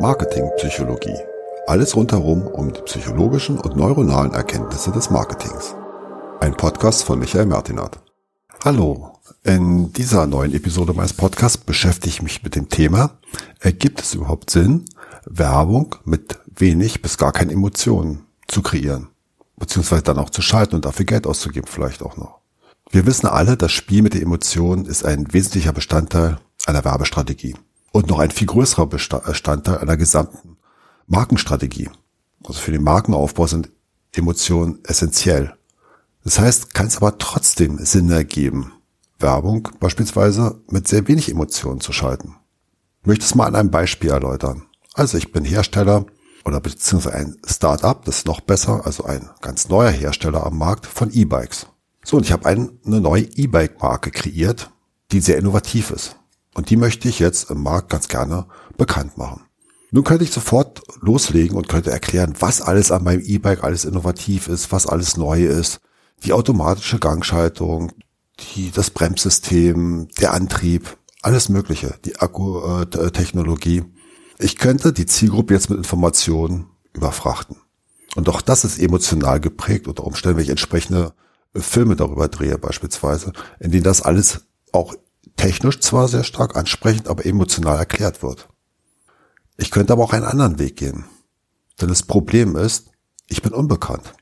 Marketingpsychologie. Alles rundherum um die psychologischen und neuronalen Erkenntnisse des Marketings. Ein Podcast von Michael Martinat. Hallo, in dieser neuen Episode meines Podcasts beschäftige ich mich mit dem Thema, ergibt es überhaupt Sinn, Werbung mit wenig bis gar keinen Emotionen zu kreieren? Beziehungsweise dann auch zu schalten und dafür Geld auszugeben vielleicht auch noch. Wir wissen alle, das Spiel mit den Emotionen ist ein wesentlicher Bestandteil einer Werbestrategie und noch ein viel größerer Bestandteil einer gesamten Markenstrategie. Also für den Markenaufbau sind Emotionen essentiell. Das heißt, kann es aber trotzdem Sinn ergeben, Werbung beispielsweise mit sehr wenig Emotionen zu schalten. Ich möchte es mal an einem Beispiel erläutern. Also ich bin Hersteller oder beziehungsweise ein Start-up, das ist noch besser, also ein ganz neuer Hersteller am Markt von E-Bikes. So, und ich habe eine neue E-Bike-Marke kreiert, die sehr innovativ ist. Und die möchte ich jetzt im Markt ganz gerne bekannt machen. Nun könnte ich sofort loslegen und könnte erklären, was alles an meinem E-Bike alles innovativ ist, was alles neu ist. Die automatische Gangschaltung, die, das Bremssystem, der Antrieb, alles Mögliche, die Akkutechnologie. Ich könnte die Zielgruppe jetzt mit Informationen überfrachten. Und auch das ist emotional geprägt unter Umständen, wenn ich entsprechende Filme darüber drehe beispielsweise, in denen das alles auch technisch zwar sehr stark ansprechend, aber emotional erklärt wird. Ich könnte aber auch einen anderen Weg gehen. Denn das Problem ist, ich bin unbekannt.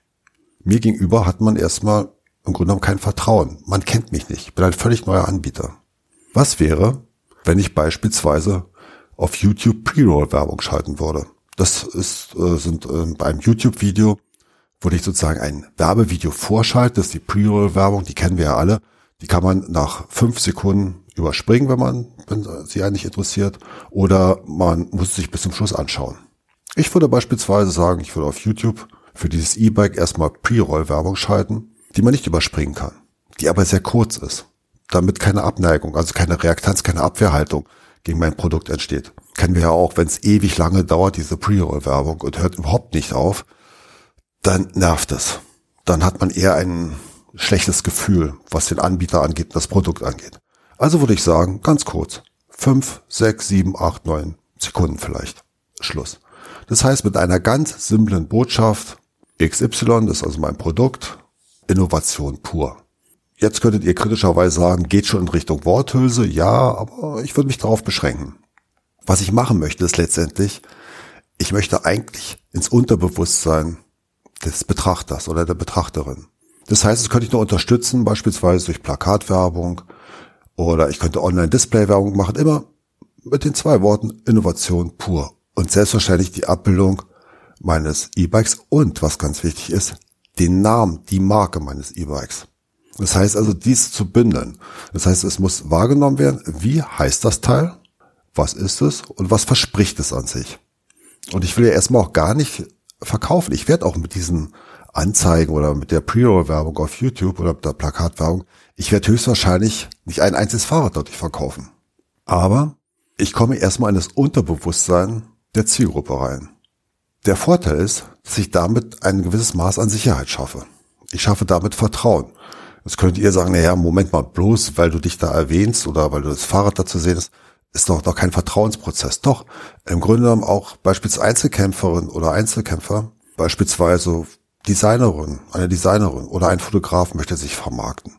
Mir gegenüber hat man erstmal im Grunde genommen kein Vertrauen. Man kennt mich nicht. Ich bin ein völlig neuer Anbieter. Was wäre, wenn ich beispielsweise auf YouTube Pre-Roll-Werbung schalten würde? Das ist, äh, sind äh, beim YouTube-Video, wo ich sozusagen ein Werbevideo vorschalte. Das ist die Pre-Roll-Werbung, die kennen wir ja alle. Die kann man nach fünf Sekunden überspringen, wenn man, wenn sie einen nicht interessiert, oder man muss sich bis zum Schluss anschauen. Ich würde beispielsweise sagen, ich würde auf YouTube für dieses E-Bike erstmal Pre-Roll-Werbung schalten, die man nicht überspringen kann, die aber sehr kurz ist, damit keine Abneigung, also keine Reaktanz, keine Abwehrhaltung gegen mein Produkt entsteht. Kennen wir ja auch, wenn es ewig lange dauert, diese Pre-Roll-Werbung und hört überhaupt nicht auf, dann nervt es. Dann hat man eher ein schlechtes Gefühl, was den Anbieter angeht, das Produkt angeht. Also würde ich sagen, ganz kurz. Fünf, sechs, sieben, acht, neun Sekunden vielleicht. Schluss. Das heißt, mit einer ganz simplen Botschaft, XY ist also mein Produkt, Innovation pur. Jetzt könntet ihr kritischerweise sagen, geht schon in Richtung Worthülse, ja, aber ich würde mich darauf beschränken. Was ich machen möchte, ist letztendlich, ich möchte eigentlich ins Unterbewusstsein des Betrachters oder der Betrachterin. Das heißt, das könnte ich nur unterstützen, beispielsweise durch Plakatwerbung, oder ich könnte Online-Display-Werbung machen, immer mit den zwei Worten Innovation pur. Und selbstverständlich die Abbildung meines E-Bikes und, was ganz wichtig ist, den Namen, die Marke meines E-Bikes. Das heißt also, dies zu bündeln. Das heißt, es muss wahrgenommen werden, wie heißt das Teil, was ist es und was verspricht es an sich. Und ich will ja erstmal auch gar nicht verkaufen. Ich werde auch mit diesen Anzeigen oder mit der Pre-Roll-Werbung auf YouTube oder mit der Plakatwerbung ich werde höchstwahrscheinlich nicht ein einziges Fahrrad dort verkaufen. Aber ich komme erstmal in das Unterbewusstsein der Zielgruppe rein. Der Vorteil ist, dass ich damit ein gewisses Maß an Sicherheit schaffe. Ich schaffe damit Vertrauen. Jetzt könnt ihr sagen, naja, Moment mal, bloß weil du dich da erwähnst oder weil du das Fahrrad dazu sehen ist, ist doch noch kein Vertrauensprozess. Doch, im Grunde genommen auch beispielsweise Einzelkämpferin oder Einzelkämpfer, beispielsweise Designerin, eine Designerin oder ein Fotograf möchte sich vermarkten.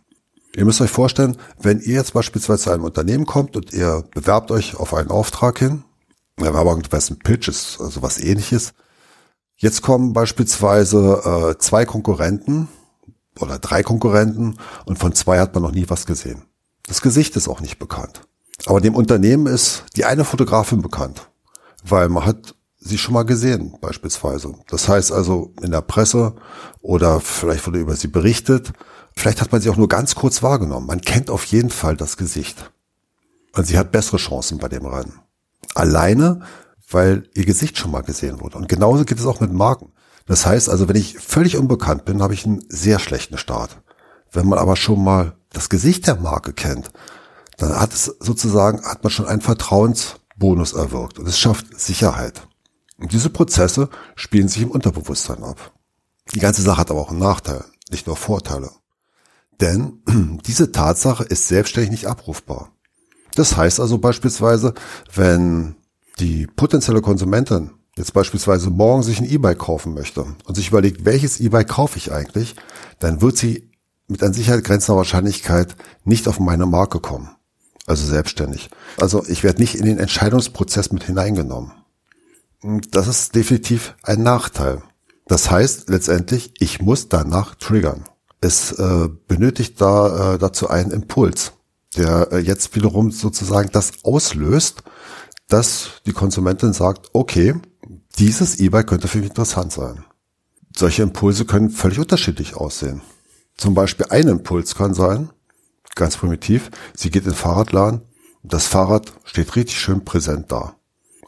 Ihr müsst euch vorstellen, wenn ihr jetzt beispielsweise zu einem Unternehmen kommt und ihr bewerbt euch auf einen Auftrag hin, der Werbung ein Pitch ist also was ähnliches. Jetzt kommen beispielsweise äh, zwei Konkurrenten oder drei Konkurrenten und von zwei hat man noch nie was gesehen. Das Gesicht ist auch nicht bekannt. Aber dem Unternehmen ist die eine Fotografin bekannt, weil man hat sie schon mal gesehen beispielsweise. Das heißt also in der Presse oder vielleicht wurde über sie berichtet Vielleicht hat man sie auch nur ganz kurz wahrgenommen. Man kennt auf jeden Fall das Gesicht. Und sie hat bessere Chancen bei dem Rennen. Alleine, weil ihr Gesicht schon mal gesehen wurde. Und genauso geht es auch mit Marken. Das heißt also, wenn ich völlig unbekannt bin, habe ich einen sehr schlechten Start. Wenn man aber schon mal das Gesicht der Marke kennt, dann hat es sozusagen, hat man schon einen Vertrauensbonus erwirkt und es schafft Sicherheit. Und diese Prozesse spielen sich im Unterbewusstsein ab. Die ganze Sache hat aber auch einen Nachteil, nicht nur Vorteile. Denn diese Tatsache ist selbstständig nicht abrufbar. Das heißt also beispielsweise, wenn die potenzielle Konsumentin jetzt beispielsweise morgen sich ein E-Bike kaufen möchte und sich überlegt, welches E-Bike kaufe ich eigentlich, dann wird sie mit an Sicherheit grenzender Wahrscheinlichkeit nicht auf meine Marke kommen. Also selbstständig. Also ich werde nicht in den Entscheidungsprozess mit hineingenommen. Das ist definitiv ein Nachteil. Das heißt letztendlich, ich muss danach triggern. Es äh, benötigt da äh, dazu einen Impuls, der äh, jetzt wiederum sozusagen das auslöst, dass die Konsumentin sagt, okay, dieses E-Bike könnte für mich interessant sein. Solche Impulse können völlig unterschiedlich aussehen. Zum Beispiel ein Impuls kann sein, ganz primitiv, sie geht in den Fahrradladen, das Fahrrad steht richtig schön präsent da.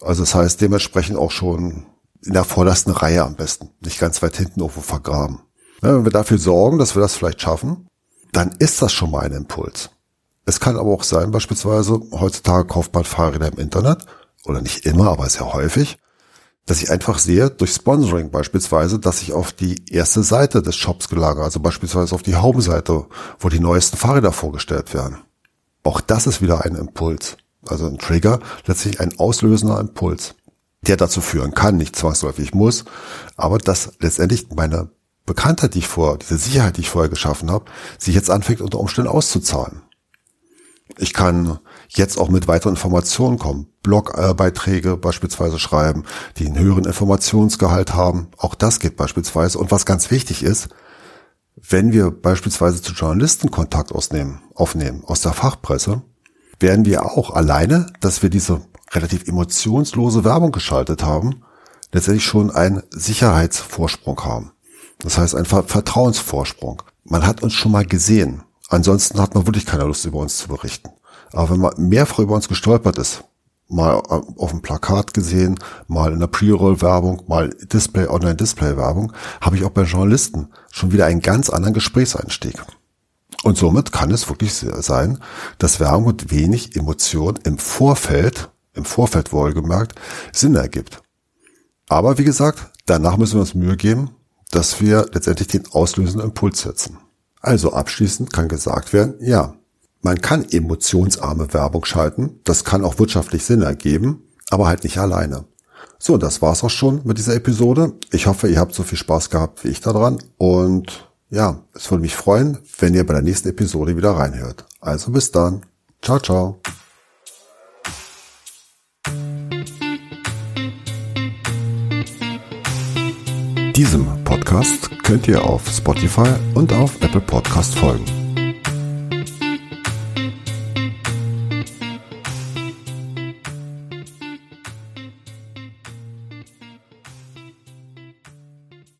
Also das heißt dementsprechend auch schon in der vordersten Reihe am besten, nicht ganz weit hinten irgendwo vergraben. Ja, wenn wir dafür sorgen, dass wir das vielleicht schaffen, dann ist das schon mal ein Impuls. Es kann aber auch sein, beispielsweise, heutzutage kauft man Fahrräder im Internet, oder nicht immer, aber sehr häufig, dass ich einfach sehe, durch Sponsoring beispielsweise, dass ich auf die erste Seite des Shops gelagert, also beispielsweise auf die Hauptseite, wo die neuesten Fahrräder vorgestellt werden. Auch das ist wieder ein Impuls. Also ein Trigger, letztlich ein auslösender Impuls, der dazu führen kann, nicht zwangsläufig muss, aber dass letztendlich meine Bekanntheit, die ich vor, diese Sicherheit, die ich vorher geschaffen habe, sich jetzt anfängt unter Umständen auszuzahlen. Ich kann jetzt auch mit weiteren Informationen kommen, Blogbeiträge beispielsweise schreiben, die einen höheren Informationsgehalt haben. Auch das geht beispielsweise. Und was ganz wichtig ist, wenn wir beispielsweise zu Journalisten Kontakt ausnehmen, aufnehmen aus der Fachpresse, werden wir auch alleine, dass wir diese relativ emotionslose Werbung geschaltet haben, letztendlich schon einen Sicherheitsvorsprung haben. Das heißt, ein Vertrauensvorsprung. Man hat uns schon mal gesehen. Ansonsten hat man wirklich keine Lust, über uns zu berichten. Aber wenn man mehrfach über uns gestolpert ist, mal auf dem Plakat gesehen, mal in der Pre-Roll-Werbung, mal Display, Online-Display-Werbung, habe ich auch bei Journalisten schon wieder einen ganz anderen Gesprächseinstieg. Und somit kann es wirklich sein, dass Werbung mit wenig Emotion im Vorfeld, im Vorfeld wohlgemerkt, Sinn ergibt. Aber wie gesagt, danach müssen wir uns Mühe geben, dass wir letztendlich den auslösenden Impuls setzen. Also abschließend kann gesagt werden, ja, man kann emotionsarme Werbung schalten, das kann auch wirtschaftlich Sinn ergeben, aber halt nicht alleine. So, das war's auch schon mit dieser Episode. Ich hoffe, ihr habt so viel Spaß gehabt wie ich daran und ja, es würde mich freuen, wenn ihr bei der nächsten Episode wieder reinhört. Also bis dann. Ciao, ciao. Diesem Podcast könnt ihr auf Spotify und auf Apple Podcast folgen.